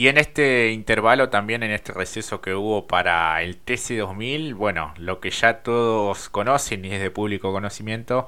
Y en este intervalo también, en este receso que hubo para el TC2000, bueno, lo que ya todos conocen y es de público conocimiento,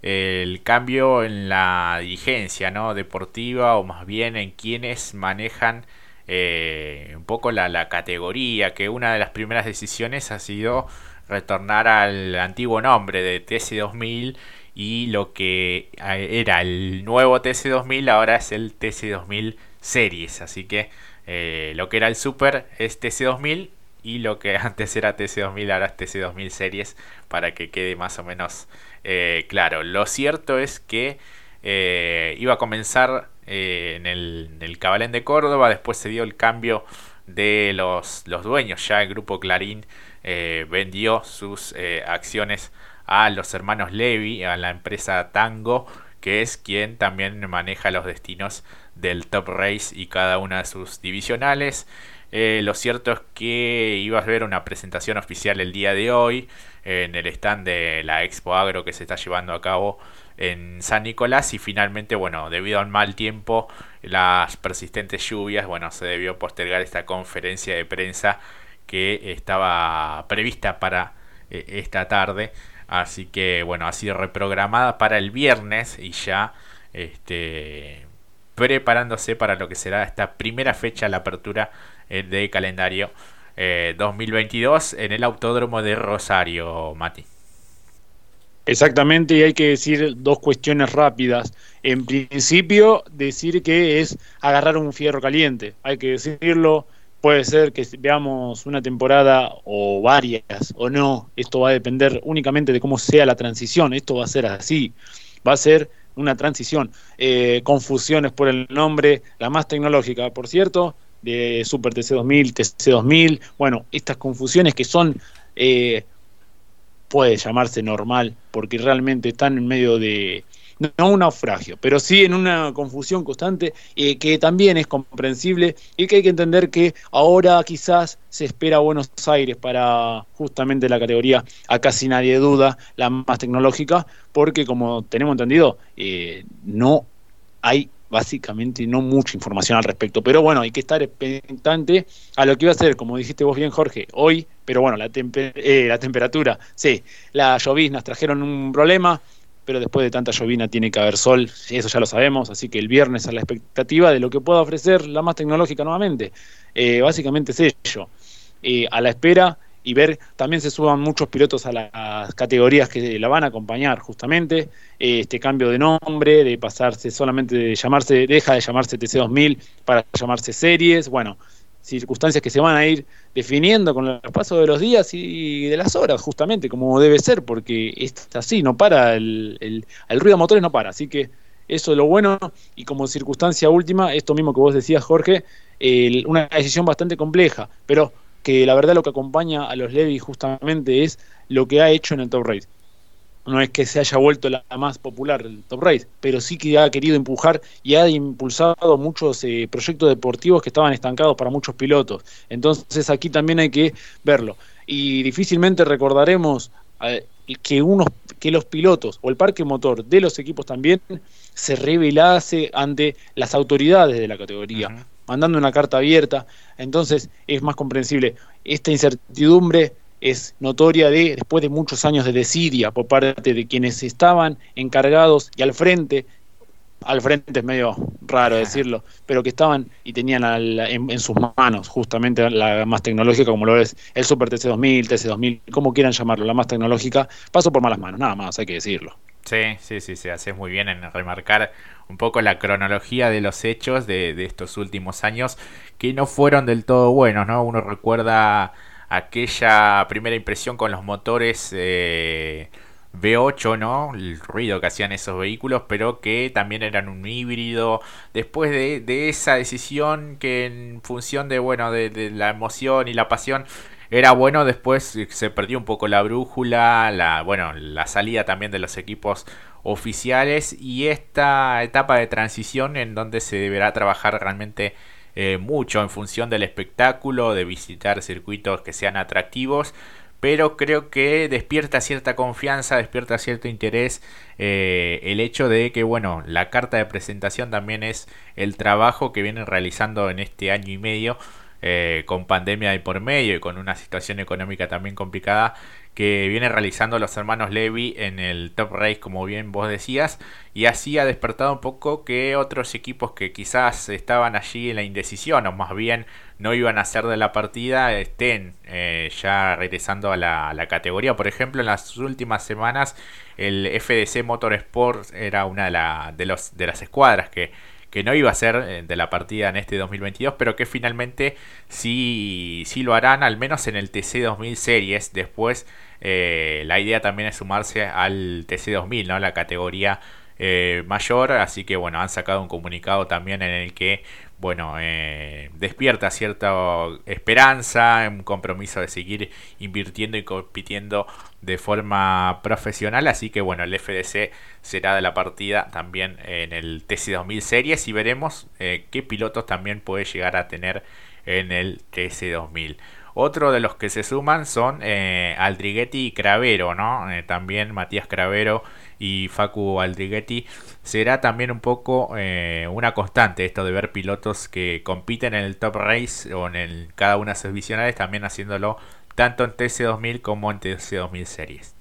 el cambio en la dirigencia ¿no? deportiva o más bien en quienes manejan eh, un poco la, la, categoría, que una de las primeras decisiones ha sido retornar al antiguo nombre de TC2000 y lo que eh, era el nuevo TC2000 ahora es el TC2000 Series, así que eh, lo que era el Super es TC2000 y lo que antes era TC2000 ahora es TC2000 Series para que quede más o menos eh, claro. Lo cierto es que eh, iba a comenzar en, el, en, Cabalén de Córdoba, después se dio el cambio de los, los dueños, ya el grupo Clarín vendió sus acciones a los hermanos Levy, a la empresa Tango, que es quien también maneja los destinos del Top Race y cada una de sus divisionales. Eh, lo cierto es que iba a haber una presentación oficial el día de hoy en el stand de la Expo Agro que se está llevando a cabo en San Nicolás y finalmente, bueno, debido al mal tiempo, las persistentes lluvias, bueno, se debió postergar esta conferencia de prensa que estaba prevista para eh, esta tarde. Así que, bueno, ha sido reprogramada para el viernes y ya este, preparándose para lo que será esta primera fecha, la apertura eh, de calendario 2022 eh, en el Autódromo de Rosario, Mati. Exactamente, y hay que decir dos cuestiones rápidas. En principio, decir que es agarrar un fierro caliente, hay que decirlo. Puede ser que veamos una temporada o varias o no. Esto va a depender únicamente de cómo sea la transición. Esto va a ser así. Va a ser una transición. Eh, confusiones por el nombre, la más tecnológica, por cierto, de Super TC2000, TC2000. Bueno, estas confusiones que son, eh, puede llamarse normal, porque realmente están en medio de, no un naufragio, pero sí en una confusión constante eh, que también es comprensible y que hay que entender que ahora quizás se espera Buenos Aires para justamente la categoría, a casi nadie duda, la más tecnológica, porque como tenemos entendido, eh, no hay básicamente no mucha información al respecto. Pero bueno, hay que estar expectante a lo que iba a ser, como dijiste vos bien, Jorge, hoy, pero bueno, la, eh, la temperatura, sí, las lloviznas trajeron un problema, pero después de tanta llovina tiene que haber sol, eso ya lo sabemos, así que el viernes a la expectativa de lo que pueda ofrecer la más tecnológica nuevamente. Eh, básicamente es ello, eh, a la espera y ver, también se suban muchos pilotos a las categorías que la van a acompañar justamente, eh, este cambio de nombre, de pasarse solamente de llamarse, deja de llamarse TC2000 para llamarse series, bueno, circunstancias que se van a ir definiendo con el paso de los días y de las horas, justamente, como debe ser, porque es así, no para, el, el, ruido de motores no para, así que eso es lo bueno, y como circunstancia última, esto mismo que vos decías, Jorge, una decisión bastante compleja, pero que la verdad lo que acompaña a los Levi justamente es lo que ha hecho en el Top Race no es que se haya vuelto la más popular el Top Race, pero sí que ha querido empujar y ha impulsado muchos eh, proyectos deportivos que estaban estancados para muchos pilotos. Entonces aquí también hay que verlo. Y difícilmente recordaremos eh, que, unos, que los pilotos o el parque motor de los equipos también se revelase ante las autoridades de la categoría, mandando una carta abierta. Entonces es más comprensible. Esta incertidumbre es notoria de después de muchos años de desidia por parte de quienes estaban encargados y al frente, al frente es medio raro decirlo, pero que estaban y tenían en, sus manos justamente la más tecnológica como lo es el Super TC2000, TC2000, como quieran llamarlo, la más tecnológica, pasó por malas manos, nada más, hay que decirlo. Sí, sí, sí, sí, haces muy bien en remarcar un poco la cronología de los hechos de, de estos últimos años que no fueron del todo buenos, ¿no? Uno recuerda aquella primera impresión con los motores eh, V8, ¿no? El ruido que hacían esos vehículos, pero que también eran un híbrido. Después de, esa decisión que en función de, bueno, de, la emoción y la pasión era bueno, después se perdió un poco la brújula, la, bueno, la salida también de los equipos oficiales y esta etapa de transición en donde se deberá trabajar realmente eh, mucho en función del espectáculo, de visitar circuitos que sean atractivos, pero creo que despierta cierta confianza, despierta cierto interés eh, el hecho de que, bueno, la carta de presentación también es el trabajo que vienen realizando en este año y medio eh, con pandemia de por medio y con una situación económica también complicada que viene realizando los hermanos Levy en el Top Race, como bien vos decías, y así ha despertado un poco que otros equipos que quizás estaban allí en la indecisión o más bien no iban a ser de la partida estén eh, ya regresando a la, categoría. Por ejemplo, en las últimas semanas el FDC Motorsport era una de, la, de, los, de las escuadras que que no iba a ser eh, de la partida en este 2022, pero que finalmente sí, sí lo harán, al menos en el TC 2000 Series. Después eh, la idea también es sumarse al TC 2000, ¿no? la categoría eh, mayor, así que bueno, han sacado un comunicado también en el que bueno, eh, despierta cierta esperanza, un compromiso de seguir invirtiendo y compitiendo de forma profesional. Así que bueno, el FDC será de la partida también en el TC2000 Series y veremos eh, qué pilotos también puede llegar a tener en el TC2000. Otro de los que se suman son eh, Aldriguetti y Cravero, ¿no? También Matías Cravero y Facu Aldriguetti. Será también un poco eh, una constante esto de ver pilotos que compiten en el top race o en cada una de sus visionales, también haciéndolo tanto en TC2000 como en TC2000 series.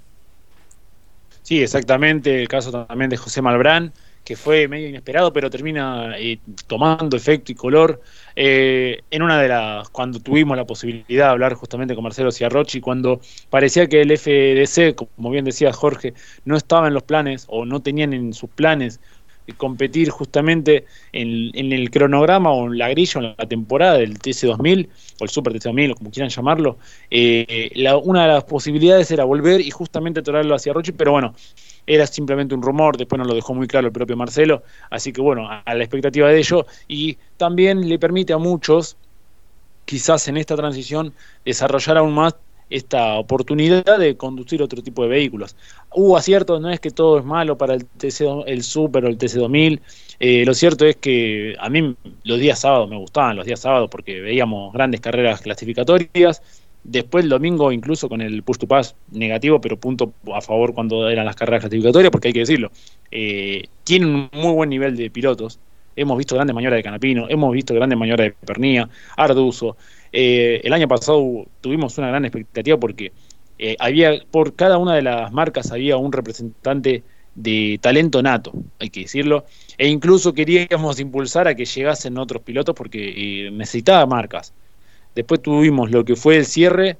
Sí, exactamente. El caso también de José Malbrán que fue medio inesperado, pero termina eh, tomando efecto y color. Eh, en una de las, cuando tuvimos la posibilidad de hablar justamente con Marcelo Ciarrochi, cuando parecía que el FDC, como bien decía Jorge, no estaba en los planes o no tenían en sus planes competir justamente en, el cronograma o en la grilla o en la temporada del TC2000 o el Super TC2000 o como quieran llamarlo, eh, una de las posibilidades era volver y justamente traerlo hacia Rochi, pero bueno, era simplemente un rumor, después nos lo dejó muy claro el propio Marcelo, así que bueno, a la expectativa de ello y también le permite a muchos, quizás en esta transición, desarrollar aún más esta oportunidad de conducir otro tipo de vehículos. Hubo aciertos, no es que todo es malo para el TC, el Super o el TC2000. Eh, lo cierto es que a mí los días sábados me gustaban los días sábados porque veíamos grandes carreras clasificatorias Después el domingo incluso con el push to pass negativo, pero punto a favor cuando eran las carreras clasificatorias, porque hay que decirlo, eh, tienen un muy buen nivel de pilotos. Hemos visto grandes maniobras de Canapino, hemos visto grandes maniobras de Pernía, Arduzo. Eh, el año pasado tuvimos una gran expectativa porque eh, había por cada una de las marcas había un representante de talento nato, hay que decirlo, e incluso queríamos impulsar a que llegasen otros pilotos porque necesitaba marcas. Después tuvimos lo que fue el cierre,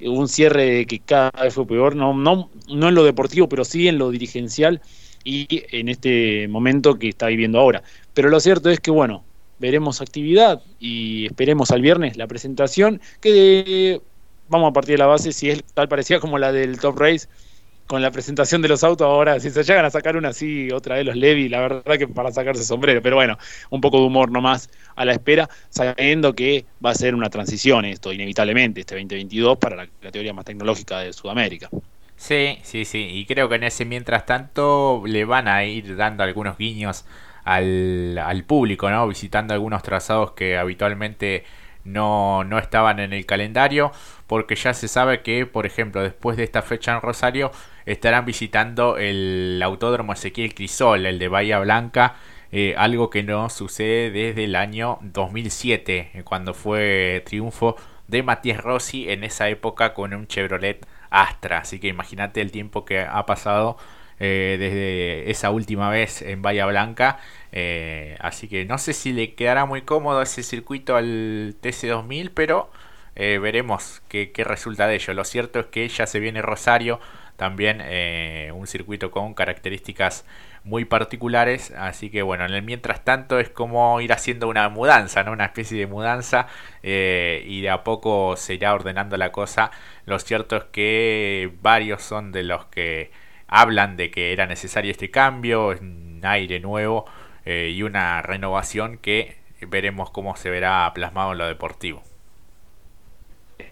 un cierre que cada vez fue peor, no, no, no en lo deportivo, pero sí en lo dirigencial y en este momento que está viviendo ahora. Pero lo cierto es que, bueno, veremos actividad y esperemos al viernes la presentación, que vamos a partir de la base, si es tal parecía como la del Top Race, con la presentación de los autos ahora, si se llegan a sacar una así, otra de los Levi, la verdad que para sacarse sombrero, pero bueno, un poco de humor nomás a la espera, sabiendo que va a ser una transición esto, inevitablemente, este 2022 para la categoría más tecnológica de Sudamérica. Sí, sí, sí, y creo que en ese mientras tanto le van a ir dando algunos guiños al, al público, ¿no? Visitando algunos trazados que habitualmente no, no estaban en el calendario porque ya se sabe que, por ejemplo, después de esta fecha en Rosario estarán visitando el Autódromo Ezequiel Crisol, el de Bahía Blanca, eh, algo que no sucede desde el año 2007, eh, cuando fue triunfo de Matías Rossi en esa época con un Chevrolet Astra. Así que imagínate el tiempo que ha pasado eh, desde esa última vez en Bahía Blanca. Así que no sé si le quedará muy cómodo ese circuito al TC2000, pero eh, veremos qué, resulta de ello. Lo cierto es que ya se viene Rosario, también eh, un circuito con características muy particulares. Así que bueno, en el mientras tanto es como ir haciendo una mudanza, ¿no? Una especie de mudanza eh, y de a poco se irá ordenando la cosa. Lo cierto es que varios son de los que hablan de que era necesario este cambio, un aire nuevo y una renovación que veremos cómo se verá plasmado en lo deportivo.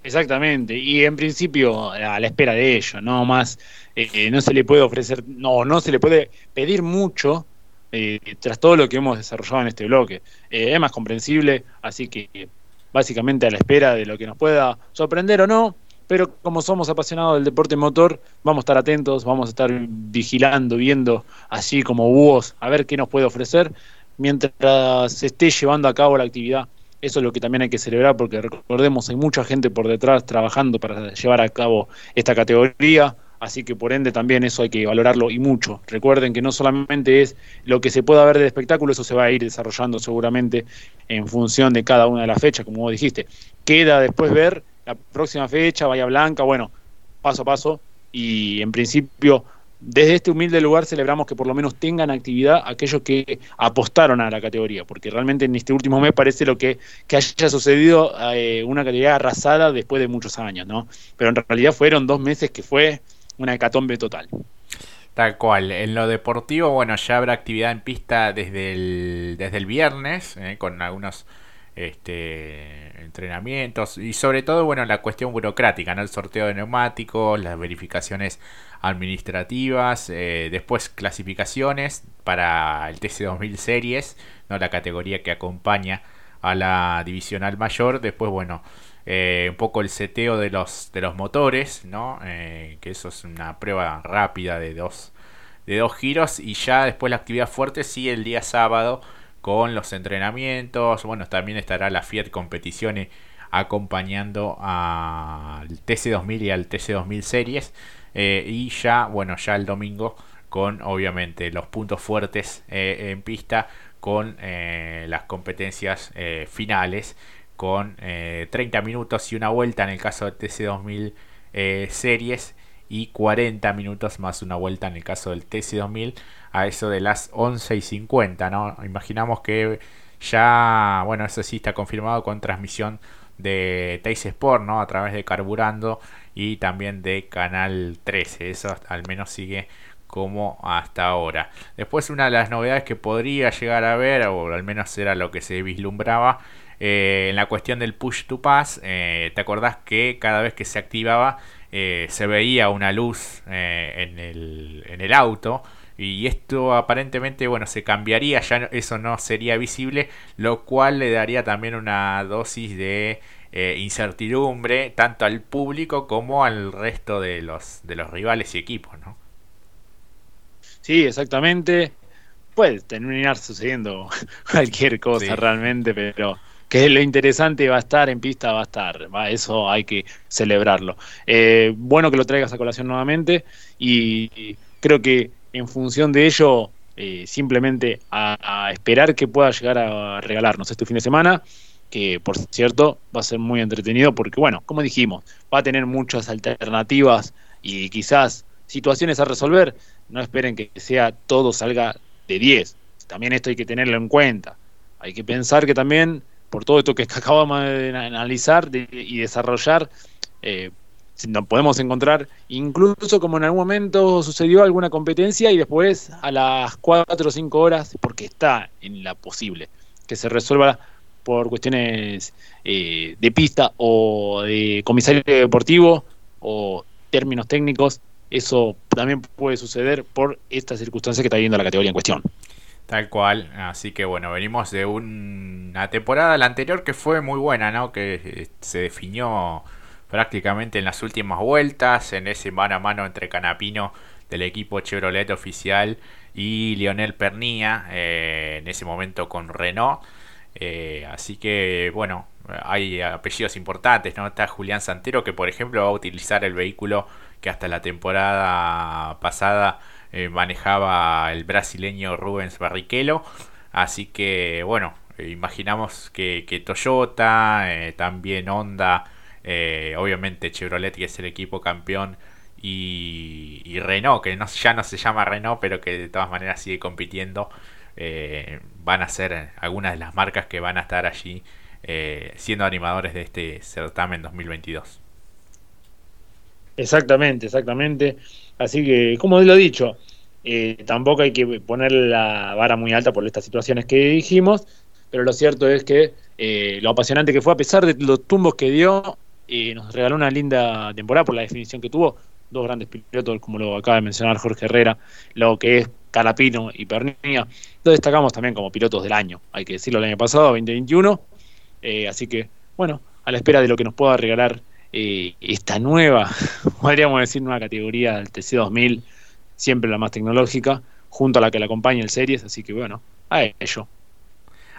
Exactamente, y en principio a la espera de ello, no más, eh, no se le puede ofrecer, no, no se le puede pedir mucho eh, tras todo lo que hemos desarrollado en este bloque. Eh, es más comprensible, así que básicamente a la espera de lo que nos pueda sorprender o no, pero como somos apasionados del deporte motor, vamos a estar atentos, vamos a estar vigilando, viendo así como búhos, a ver qué nos puede ofrecer mientras se esté llevando a cabo la actividad. Eso es lo que también hay que celebrar porque recordemos, hay mucha gente por detrás trabajando para llevar a cabo esta categoría, así que por ende también eso hay que valorarlo y mucho. Recuerden que no solamente es lo que se pueda ver de espectáculo, eso se va a ir desarrollando seguramente en función de cada una de las fechas, como vos dijiste. Queda después ver la próxima fecha, Bahía Blanca, bueno, paso a paso y en principio desde este humilde lugar celebramos que por lo menos tengan actividad aquellos que apostaron a la categoría, porque realmente en este último mes parece lo que, que haya sucedido eh, una categoría arrasada después de muchos años, ¿no? Pero en realidad fueron dos meses que fue una hecatombe total. Tal cual. En lo deportivo, bueno, ya habrá actividad en pista desde el, desde el viernes, eh, con algunos este, entrenamientos y sobre todo, bueno, la cuestión burocrática, ¿no? El sorteo de neumáticos, las verificaciones administrativas, eh, después clasificaciones para el TC2000 Series, ¿no? La categoría que acompaña a la divisional mayor, después, bueno, eh, un poco el seteo de los, de los motores, ¿no? Eh, que eso es una prueba rápida de dos, de dos giros y ya después la actividad fuerte sí el día sábado con los entrenamientos. Bueno, también estará la Fiat Competiciones acompañando al TC2000 y al TC2000 Series. Eh, y ya, bueno, ya el domingo con obviamente los puntos fuertes eh, en pista con eh, las competencias finales con 30 minutos y una vuelta en el caso de TC2000 Series y 40 minutos más una vuelta en el caso del TC2000 a eso de las 11 y 50, ¿no? Imaginamos que ya, bueno, eso sí está confirmado con transmisión de Teis Sport, ¿no? A través de Carburando y también de Canal 13. Eso al menos sigue como hasta ahora. Después una de las novedades que podría llegar a ver, o al menos era lo que se vislumbraba, eh, en la cuestión del push to pass, eh, ¿te acordás que cada vez que se activaba eh, se veía una luz en el, en el auto? y esto aparentemente bueno se cambiaría ya eso no sería visible lo cual le daría también una dosis de eh, incertidumbre tanto al público como al resto de los de los rivales y equipos no sí exactamente puede terminar sucediendo cualquier cosa realmente pero que lo interesante va a estar en pista va a estar va, eso hay que celebrarlo eh, bueno que lo traigas a colación nuevamente y creo que en función de ello, eh, simplemente a, esperar que pueda llegar a regalarnos este fin de semana, que por cierto va a ser muy entretenido porque, bueno, como dijimos, va a tener muchas alternativas y quizás situaciones a resolver. No esperen que sea todo salga de 10. También esto hay que tenerlo en cuenta. Hay que pensar que también, por todo esto que acabamos de analizar y desarrollar, eh, nos podemos encontrar incluso como en algún momento sucedió alguna competencia y después a las 4 o 5 horas, porque está en la posible, que se resuelva por cuestiones eh, de pista o de comisario deportivo o términos técnicos, eso también puede suceder por estas circunstancias que está viendo la categoría en cuestión. Tal cual, así que bueno, venimos de una temporada la anterior que fue muy buena, ¿no? Que eh, se definió prácticamente en las últimas vueltas, en ese mano a mano entre Canapino del equipo Chevrolet oficial y Lionel Pernía, eh, en ese momento con Renault. Eh, así que bueno, hay apellidos importantes, ¿no? Está Julián Santero que por ejemplo va a utilizar el vehículo que hasta la temporada pasada eh, manejaba el brasileño Rubens Barrichello. Así que bueno, imaginamos que, Toyota, también Honda, eh, obviamente Chevrolet, que es el equipo campeón, y, Renault, que no, ya no se llama Renault, pero que de todas maneras sigue compitiendo, eh, van a ser algunas de las marcas que van a estar allí eh, siendo animadores de este certamen 2022. Exactamente, exactamente. Así que, como lo he dicho, tampoco hay que poner la vara muy alta por estas situaciones que dijimos, pero lo cierto es que lo apasionante que fue, a pesar de los tumbos que dio, y nos regaló una linda temporada por la definición que tuvo. Dos grandes pilotos, como lo acaba de mencionar Jorge Herrera, lo que es Calapino y Pernilla. Lo destacamos también como pilotos del año, hay que decirlo, el año pasado, 2021. Eh, así que, bueno, a la espera de lo que nos pueda regalar eh, esta nueva, podríamos decir, nueva categoría del TC2000, siempre la más tecnológica, junto a la que la acompaña el Series, así que bueno, a ello.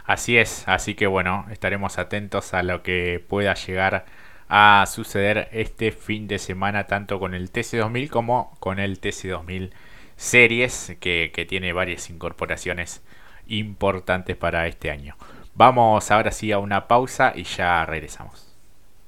Así es, así que bueno, estaremos atentos a lo que pueda llegar a suceder este fin de semana, tanto con el TC2000 como con el TC2000 Series, que, que tiene varias incorporaciones importantes para este año. Vamos ahora sí a una pausa y ya regresamos.